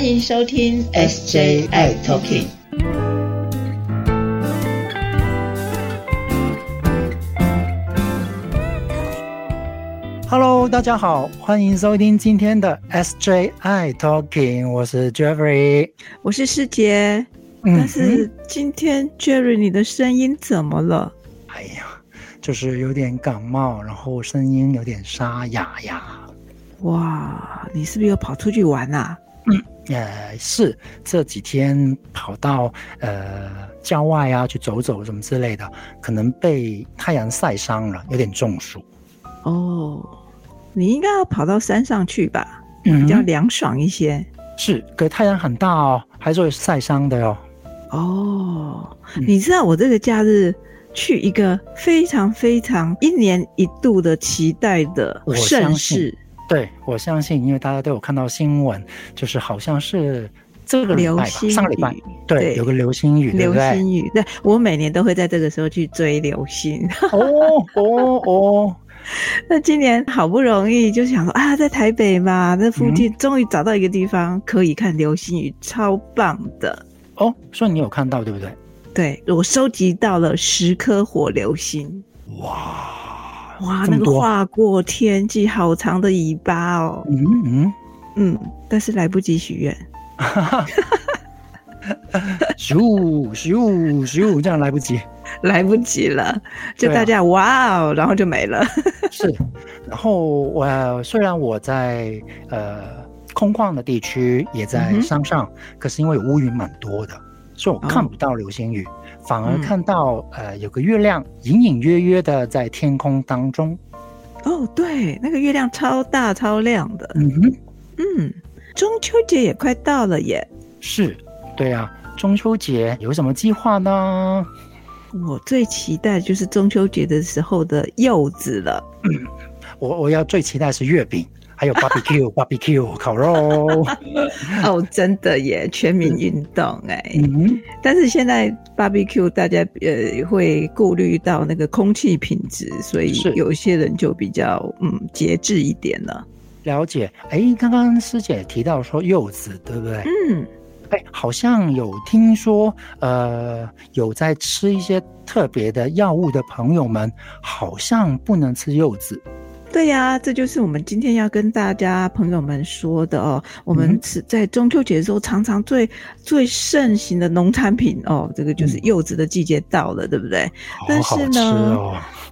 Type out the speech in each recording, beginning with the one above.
欢迎收听 SJI Talking。Hello，大家好，欢迎收听今天的 SJI Talking，我是 Jeffrey，我是师姐。但是今天 Jerry，你的声音怎么了？哎呀，就是有点感冒，然后声音有点沙哑呀。哇，你是不是又跑出去玩啊？嗯，呃，是这几天跑到呃郊外啊去走走什么之类的，可能被太阳晒伤了，有点中暑。哦，你应该要跑到山上去吧，比较凉爽一些。是，可太阳很大哦，还是会晒伤的哟。哦，你知道我这个假日去一个非常非常一年一度的期待的盛事，对我相信，因为大家都有看到新闻，就是好像是这个流星上礼拜对有个流星雨，流星雨，对我每年都会在这个时候去追流星。哦哦哦，那今年好不容易就想说啊，在台北嘛，那附近终于找到一个地方可以看流星雨，超棒的。哦，所以你有看到对不对？对，我收集到了十颗火流星。哇哇，那个划过天际好长的尾巴哦。嗯嗯嗯，但是来不及许愿。咻咻咻，这样来不及，来不及了。就大家哇哦，然后就没了。是，然后我虽然我在呃。空旷的地区也在山上，可是因为乌云蛮多的，所以我看不到流星雨，反而看到呃有个月亮隐隐约约的在天空当中。哦，对，那个月亮超大超亮的。嗯哼，嗯，中秋节也快到了耶。是，对啊，中秋节有什么计划呢？我最期待就是中秋节的时候的柚子了。我我要最期待是月饼。还有 barbecue barbecue 烤肉 哦，真的耶，全民运动哎。嗯，但是现在 barbecue 大家呃会顾虑到那个空气品质，所以有一些人就比较嗯节制一点了。了解，哎，刚刚师姐提到说柚子，对不对？嗯，哎，好像有听说，呃，有在吃一些特别的药物的朋友们，好像不能吃柚子。对呀，这就是我们今天要跟大家朋友们说的哦。我们是在中秋节的时候，常常最最盛行的农产品哦，这个就是柚子的季节到了，对不对？但是呢，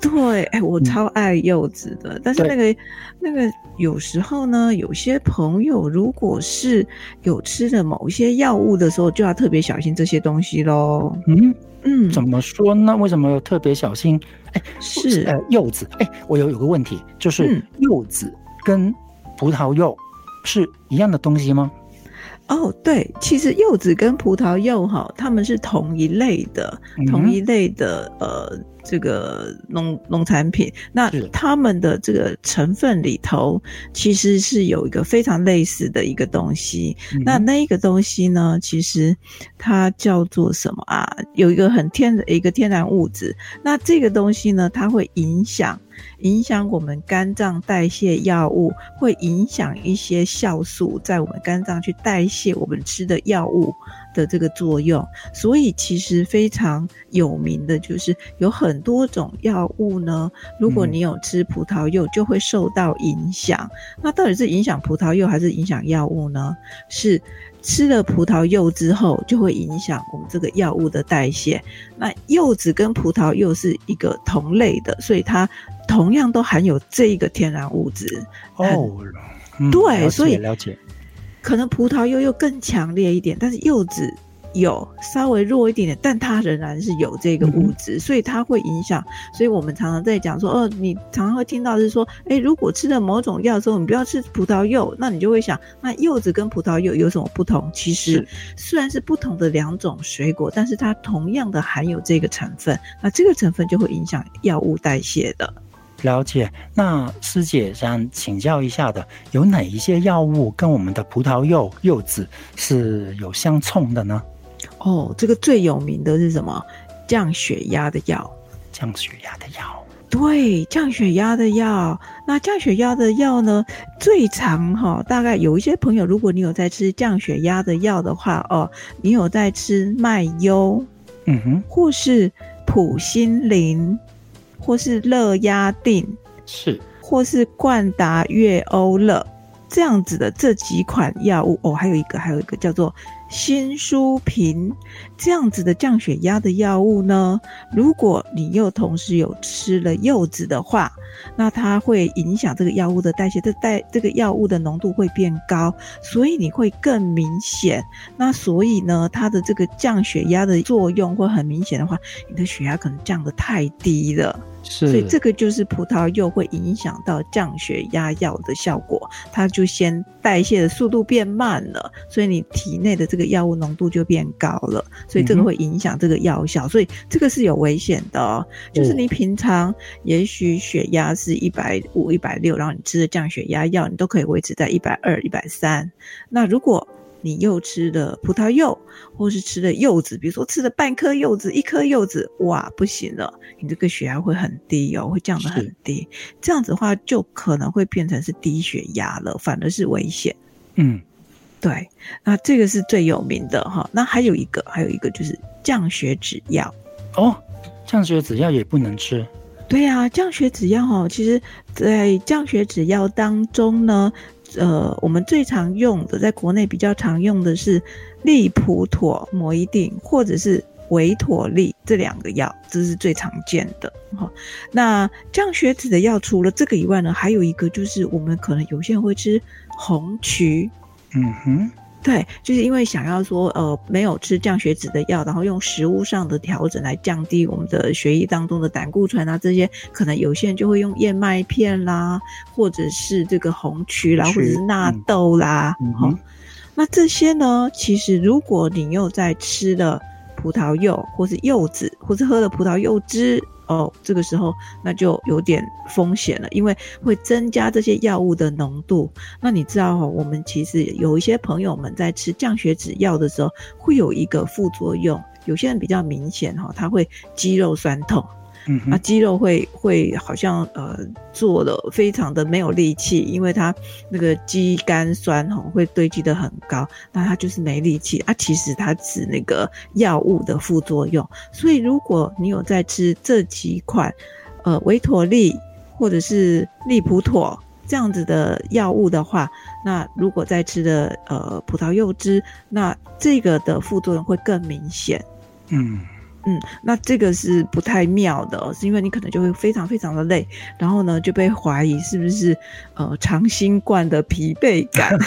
对，哎，我超爱柚子的。但是那个那个有时候呢，有些朋友如果是有吃的某一些药物的时候，就要特别小心这些东西喽。嗯。嗯，怎么说呢？为什么要特别小心？哎，是呃，柚子。哎，我有有个问题，就是柚子跟葡萄柚是一样的东西吗？哦，对，其实柚子跟葡萄柚哈，它们是同一类的，同一类的呃。这个农农产品，那它们的这个成分里头，其实是有一个非常类似的一个东西。那那一个东西呢，其实它叫做什么啊？有一个很天的一个天然物质。那这个东西呢，它会影响影响我们肝脏代谢药物，会影响一些酵素在我们肝脏去代谢我们吃的药物。的这个作用，所以其实非常有名的就是有很多种药物呢。如果你有吃葡萄柚，就会受到影响。那到底是影响葡萄柚还是影响药物呢？是吃了葡萄柚之后，就会影响我们这个药物的代谢。那柚子跟葡萄柚是一个同类的，所以它同样都含有这一个天然物质。哦，对，所以了解。可能葡萄柚又更强烈一点，但是柚子有稍微弱一点点，但它仍然是有这个物质，所以它会影响。所以我们常常在讲说，哦，你常常会听到是说，哎，如果吃了某种药之后，你不要吃葡萄柚，那你就会想，那柚子跟葡萄柚有什么不同？其实虽然是不同的两种水果，但是它同样的含有这个成分，那这个成分就会影响药物代谢的。了解，那师姐想请教一下的，有哪一些药物跟我们的葡萄柚柚子是有相冲的呢？哦，这个最有名的是什么？降血压的药。降血压的药。对，降血压的药。那降血压的药呢？最常哈，大概有一些朋友，如果你有在吃降血压的药的话，哦，你有在吃麦优，嗯哼，或是普心林，或是乐压定，是，或是冠达月欧乐这样子的这几款药物。哦，还有一个，还有一个叫做。新舒平这样子的降血压的药物呢，如果你又同时有吃了柚子的话，那它会影响这个药物的代谢，这代这个药物的浓度会变高，所以你会更明显。那所以呢，它的这个降血压的作用会很明显的话，你的血压可能降得太低了。是，所以这个就是葡萄柚会影响到降血压药的效果，它就先代谢的速度变慢了，所以你体内的这个药物浓度就变高了，所以这个会影响这个药效，所以这个是有危险的哦。就是你平常也许血压是一百五、一百六，然后你吃的降血压药，你都可以维持在一百二、一百三。那如果你又吃了葡萄柚，或是吃了柚子，比如说吃了半颗柚子、一颗柚子，哇，不行了，你这个血压会很低哦，会降得很低。这样子的话，就可能会变成是低血压了，反而是危险。嗯，对，那这个是最有名的哈。那还有一个，还有一个就是降血脂药哦，降血脂药也不能吃。对呀，降血脂药哦，其实在降血脂药当中呢。呃，我们最常用的，在国内比较常用的是利普妥摩一定，或者是维妥利这两个药，这是最常见的哈。那降血脂的药，除了这个以外呢，还有一个就是我们可能有些人会吃红曲，嗯哼。对，就是因为想要说，呃，没有吃降血脂的药，然后用食物上的调整来降低我们的血液当中的胆固醇啊，这些可能有些人就会用燕麦片啦，或者是这个红曲啦，或者是纳豆啦，好，那这些呢，其实如果你又在吃了葡萄柚，或是柚子，或是喝了葡萄柚汁。哦，这个时候那就有点风险了，因为会增加这些药物的浓度。那你知道哈，我们其实有一些朋友们在吃降血脂药的时候，会有一个副作用，有些人比较明显哈，他会肌肉酸痛。嗯，那肌肉会会好像呃做的非常的没有力气，因为它那个肌酐酸哈会堆积的很高，那它就是没力气啊。其实它是那个药物的副作用，所以如果你有在吃这几款呃维妥利或者是利普妥这样子的药物的话，那如果在吃的呃葡萄柚汁，那这个的副作用会更明显。嗯。嗯，那这个是不太妙的，是因为你可能就会非常非常的累，然后呢就被怀疑是不是呃长新冠的疲惫感。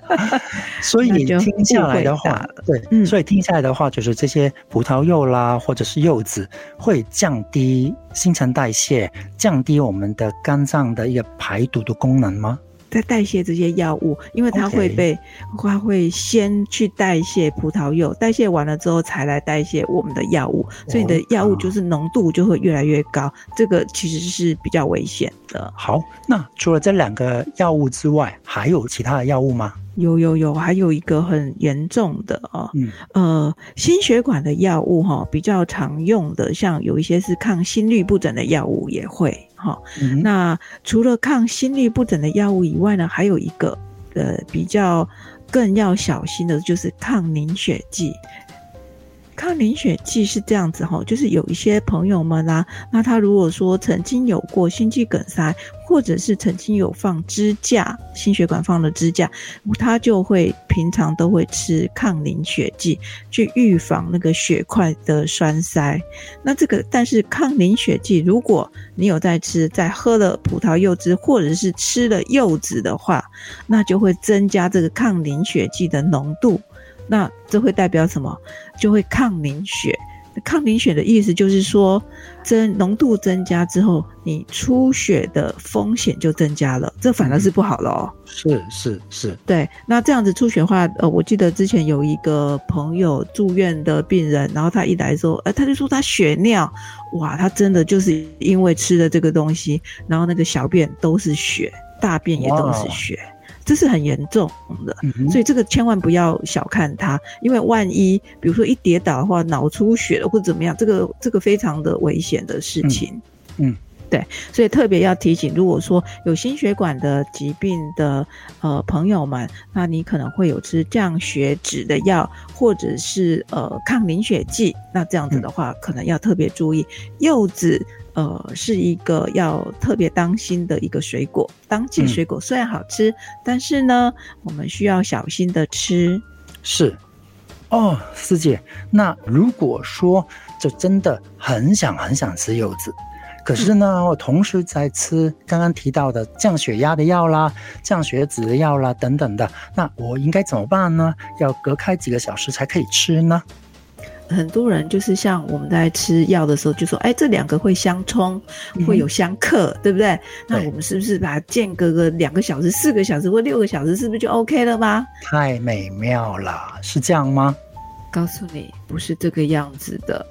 所以你听下来的话，对，所以听下来的话就是这些葡萄柚啦，或者是柚子会降低新陈代谢，降低我们的肝脏的一个排毒的功能吗？在代谢这些药物，因为它会被，它会先去代谢葡萄柚，代谢完了之后才来代谢我们的药物，所以你的药物就是浓度就会越来越高，这个其实是比较危险的。好，那除了这两个药物之外，还有其他的药物吗？有有有，还有一个很严重的啊，呃，心血管的药物哈，比较常用的，像有一些是抗心律不整的药物也会哈。那除了抗心律不整的药物以外呢，还有一个呃比较更要小心的，就是抗凝血剂。抗凝血剂是这样子哈，就是有一些朋友们啊，那他如果说曾经有过心肌梗塞，或者是曾经有放支架，心血管放了支架，他就会平常都会吃抗凝血剂，去预防那个血块的栓塞。那这个，但是抗凝血剂，如果你有在吃，在喝了葡萄柚汁，或者是吃了柚子的话，那就会增加这个抗凝血剂的浓度。那这会代表什么？就会抗凝血。抗凝血的意思就是说，增浓度增加之后，你出血的风险就增加了，这反而是不好了哦。是是是，对。那这样子出血话，呃，我记得之前有一个朋友住院的病人，然后他一来说，呃，他就说他血尿，哇，他真的就是因为吃了这个东西，然后那个小便都是血，大便也都是血。这是很严重的，所以这个千万不要小看它，因为万一比如说一跌倒的话，脑出血了或者怎么样，这个这个非常的危险的事情。嗯，对，所以特别要提醒，如果说有心血管的疾病的呃朋友们，那你可能会有吃降血脂的药，或者是呃抗凝血剂，那这样子的话，可能要特别注意。柚子呃是一个要特别当心的一个水果，当季水果虽然好吃，但是呢，我们需要小心的吃。是，哦，师姐，那如果说就真的很想很想吃柚子。可是呢，我同时在吃刚刚提到的降血压的药啦、降血脂的药啦等等的，那我应该怎么办呢？要隔开几个小时才可以吃呢？很多人就是像我们在吃药的时候就说：“哎，这两个会相冲，会有相克，对不对？”那我们是不是把它间隔个两个小时、四个小时或六个小时，是不是就 OK 了吗？太美妙了，是这样吗？告诉你，不是这个样子的。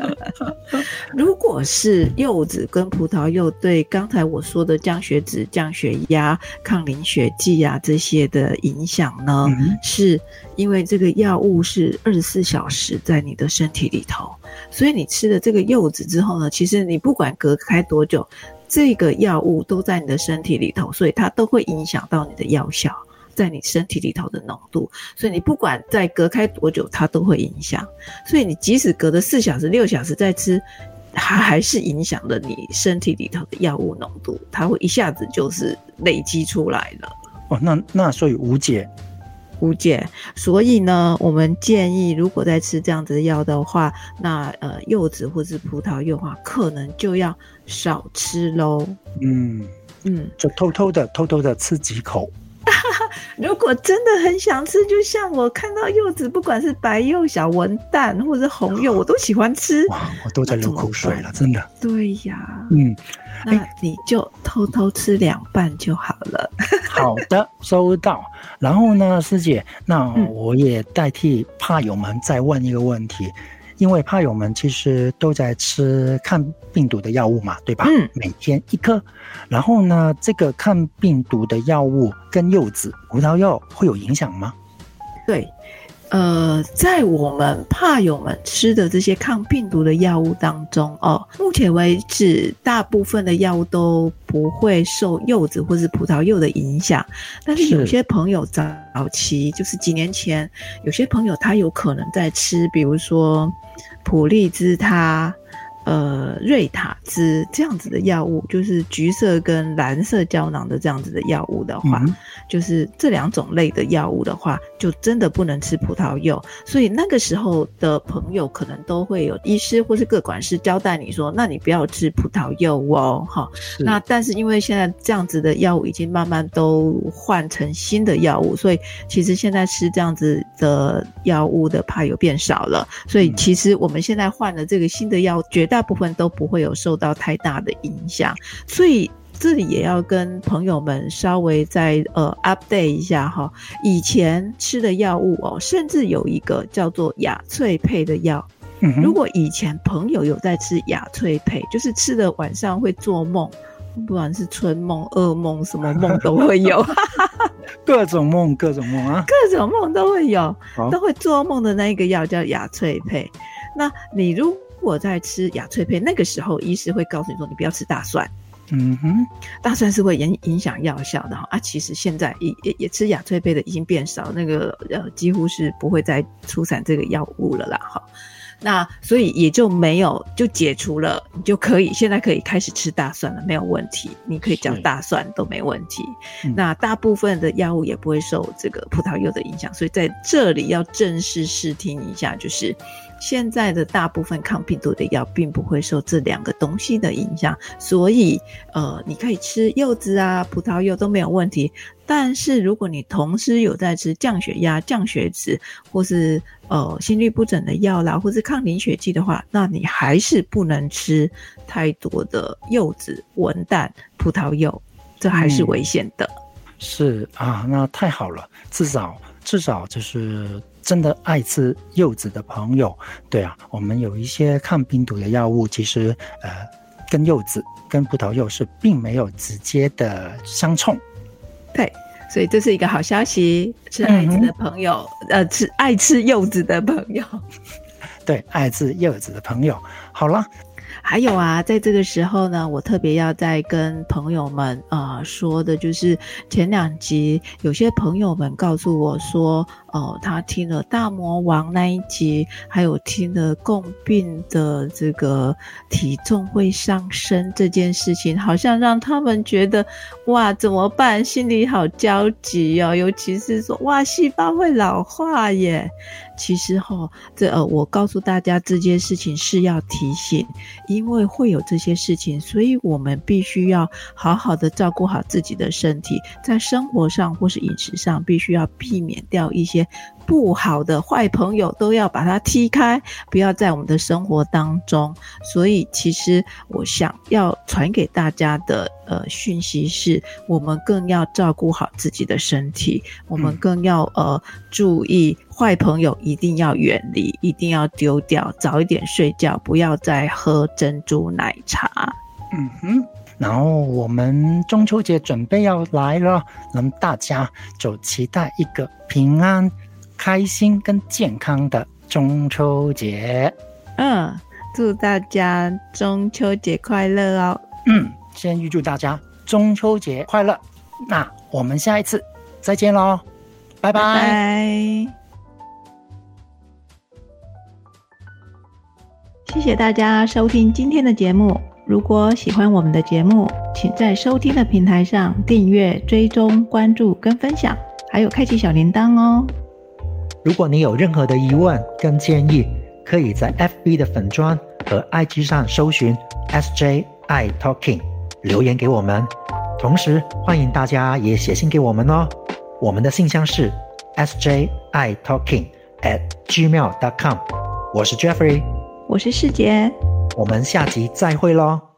如果是柚子跟葡萄柚对刚才我说的降血脂、降血压、抗凝血剂啊这些的影响呢，是因为这个药物是二十四小时在你的身体里头，所以你吃了这个柚子之后呢，其实你不管隔开多久，这个药物都在你的身体里头，所以它都会影响到你的药效。在你身体里头的浓度，所以你不管再隔开多久，它都会影响。所以你即使隔了四小时、六小时再吃，它还是影响了你身体里头的药物浓度，它会一下子就是累积出来了。哦，那那所以无解，无解。所以呢，我们建议，如果在吃这样子的药的话，那呃，柚子或是葡萄柚话，可能就要少吃喽。嗯嗯，就偷偷的、偷偷的吃几口。如果真的很想吃，就像我看到柚子，不管是白柚、小文蛋，或者红柚，我都喜欢吃。哇，我都在流口水了，真的。对呀，嗯，那你就偷偷吃两半就好了。好的，收到。然后呢，师姐，那我也代替怕友们再问一个问题。因为怕友们其实都在吃抗病毒的药物嘛，对吧？嗯，每天一颗。然后呢，这个抗病毒的药物跟柚子、葡萄柚会有影响吗？对。呃，在我们怕友们吃的这些抗病毒的药物当中，哦，目前为止，大部分的药物都不会受柚子或是葡萄柚的影响。但是有些朋友早期，就是几年前，有些朋友他有可能在吃，比如说普利兹他。呃，瑞塔兹这样子的药物，就是橘色跟蓝色胶囊的这样子的药物的话，就是这两种类的药物的话，就真的不能吃葡萄柚。所以那个时候的朋友可能都会有医师或是各管师交代你说，那你不要吃葡萄柚哦，哈。那但是因为现在这样子的药物已经慢慢都换成新的药物，所以其实现在吃这样子的药物的怕有变少了。所以其实我们现在换了这个新的药，绝大部分都不会有受到太大的影响，所以这里也要跟朋友们稍微再呃 update 一下哈。以前吃的药物哦，甚至有一个叫做雅翠配的药。如果以前朋友有在吃雅翠配，就是吃的晚上会做梦，不管是春梦、噩梦，什么梦都会有，各种梦，各种梦啊，各种梦都会有，都会做梦的那一个药叫雅翠配。那你如我在吃雅翠配，那个时候医师会告诉你说，你不要吃大蒜。嗯哼，大蒜是会影影响药效的哈。啊，其实现在也也也吃雅翠配的已经变少，那个呃几乎是不会再出产这个药物了啦哈。那所以也就没有就解除了，你就可以现在可以开始吃大蒜了，没有问题。你可以嚼大蒜都没问题。那大部分的药物也不会受这个葡萄柚的影响，所以在这里要正式试听一下，就是。现在的大部分抗病毒的药并不会受这两个东西的影响，所以呃，你可以吃柚子啊、葡萄柚都没有问题。但是如果你同时有在吃降血压、降血脂或是呃心律不整的药啦，或是抗凝血剂的话，那你还是不能吃太多的柚子、文旦、葡萄柚，这还是危险的。是啊，那太好了，至少至少就是。真的爱吃柚子的朋友，对啊，我们有一些抗病毒的药物，其实呃，跟柚子、跟葡萄柚是并没有直接的相冲。对，所以这是一个好消息，吃爱子的朋友，呃，吃爱吃柚子的朋友，对，爱吃柚子的朋友，好了。还有啊，在这个时候呢，我特别要再跟朋友们啊说的，就是前两集有些朋友们告诉我说，哦，他听了大魔王那一集，还有听了共病的这个体重会上升这件事情，好像让他们觉得哇，怎么办？心里好焦急哦，尤其是说哇，细胞会老化耶。其实哈，这呃，我告诉大家这件事情是要提醒，因为会有这些事情，所以我们必须要好好的照顾好自己的身体，在生活上或是饮食上，必须要避免掉一些。不好的坏朋友都要把它踢开，不要在我们的生活当中。所以，其实我想要传给大家的呃讯息是，我们更要照顾好自己的身体，我们更要呃注意坏朋友一定要远离，一定要丢掉，早一点睡觉，不要再喝珍珠奶茶。嗯哼，然后我们中秋节准备要来了，那么大家就期待一个平安。开心跟健康的中秋节，嗯，祝大家中秋节快乐哦。嗯，先预祝大家中秋节快乐。那我们下一次再见喽，拜拜。谢谢大家收听今天的节目。如果喜欢我们的节目，请在收听的平台上订阅、追踪、关注跟分享，还有开启小铃铛哦。如果你有任何的疑问跟建议，可以在 FB 的粉砖和 IG 上搜寻 SJ I Talking 留言给我们。同时，欢迎大家也写信给我们哦。我们的信箱是 SJ I Talking at gmail.com。我是 Jeffrey，我是世杰，我们下集再会喽。